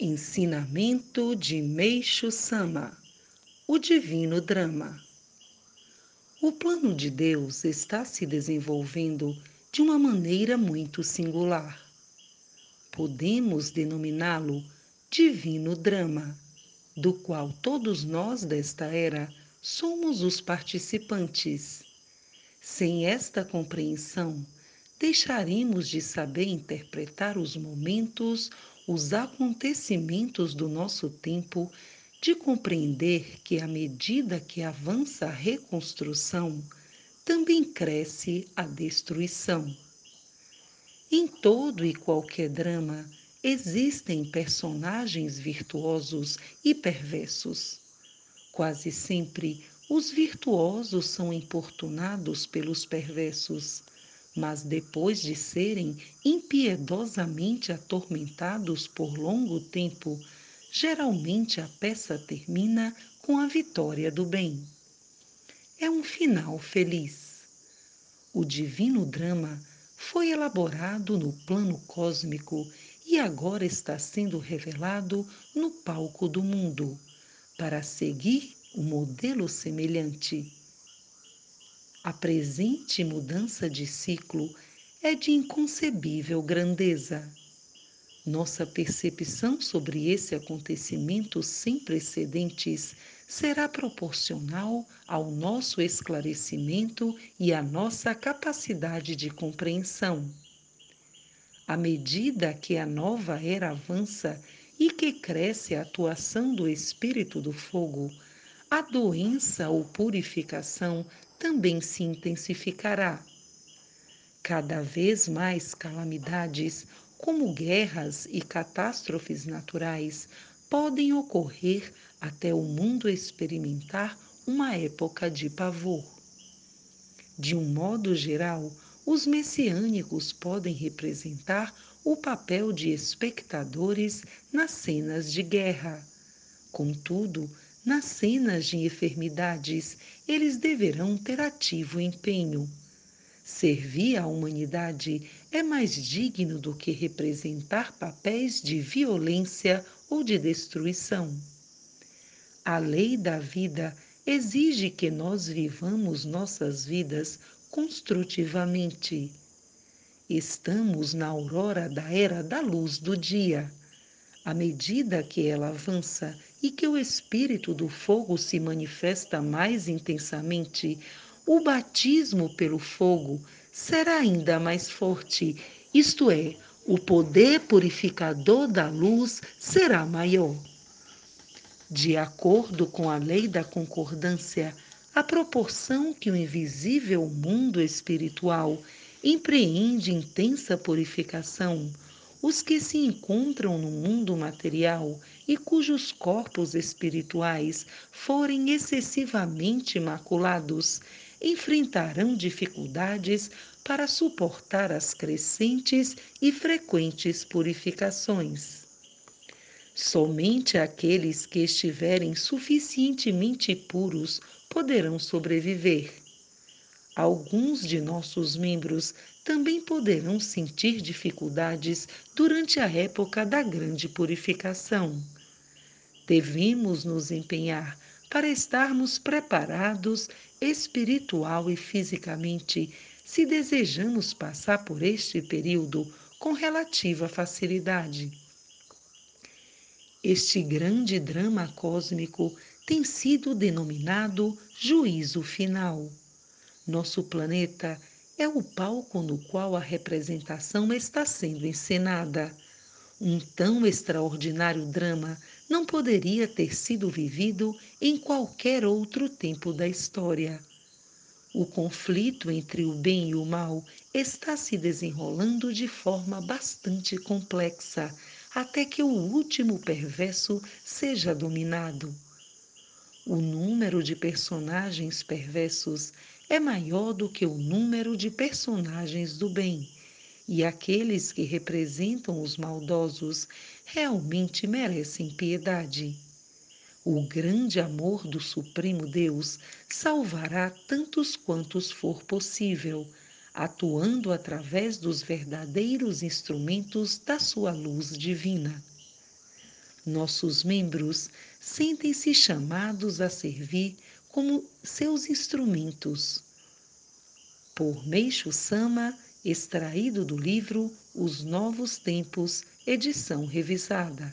Ensinamento de Meixo Sama O Divino Drama O plano de Deus está se desenvolvendo de uma maneira muito singular. Podemos denominá-lo Divino Drama, do qual todos nós desta era somos os participantes. Sem esta compreensão, deixaremos de saber interpretar os momentos, os acontecimentos do nosso tempo, de compreender que, à medida que avança a reconstrução, também cresce a destruição. Em todo e qualquer drama existem personagens virtuosos e perversos. Quase sempre os virtuosos são importunados pelos perversos mas depois de serem impiedosamente atormentados por longo tempo, geralmente a peça termina com a vitória do bem. É um final feliz. O divino drama foi elaborado no plano cósmico e agora está sendo revelado no palco do mundo, para seguir um modelo semelhante a presente mudança de ciclo é de inconcebível grandeza. Nossa percepção sobre esse acontecimento sem precedentes será proporcional ao nosso esclarecimento e à nossa capacidade de compreensão. À medida que a nova era avança e que cresce a atuação do Espírito do Fogo, a doença ou purificação também se intensificará. Cada vez mais calamidades, como guerras e catástrofes naturais, podem ocorrer até o mundo experimentar uma época de pavor. De um modo geral, os messiânicos podem representar o papel de espectadores nas cenas de guerra. Contudo, nas cenas de enfermidades, eles deverão ter ativo empenho. Servir à humanidade é mais digno do que representar papéis de violência ou de destruição. A lei da vida exige que nós vivamos nossas vidas construtivamente. Estamos na aurora da era da luz do dia. À medida que ela avança, e que o espírito do fogo se manifesta mais intensamente, o batismo pelo fogo será ainda mais forte, isto é, o poder purificador da luz será maior. De acordo com a lei da concordância, a proporção que o invisível mundo espiritual empreende intensa purificação, os que se encontram no mundo material e cujos corpos espirituais forem excessivamente maculados, enfrentarão dificuldades para suportar as crescentes e frequentes purificações. Somente aqueles que estiverem suficientemente puros poderão sobreviver. Alguns de nossos membros também poderão sentir dificuldades durante a época da grande purificação. Devemos nos empenhar para estarmos preparados espiritual e fisicamente se desejamos passar por este período com relativa facilidade. Este grande drama cósmico tem sido denominado juízo final. Nosso planeta é o palco no qual a representação está sendo encenada. Um tão extraordinário drama não poderia ter sido vivido em qualquer outro tempo da história. O conflito entre o bem e o mal está se desenrolando de forma bastante complexa, até que o último perverso seja dominado. O número de personagens perversos é maior do que o número de personagens do bem, e aqueles que representam os maldosos realmente merecem piedade. O grande amor do Supremo Deus salvará tantos quantos for possível, atuando através dos verdadeiros instrumentos da sua luz divina. nossos membros sentem-se chamados a servir como seus instrumentos. Por Meixo Sama, extraído do livro Os Novos Tempos, edição revisada.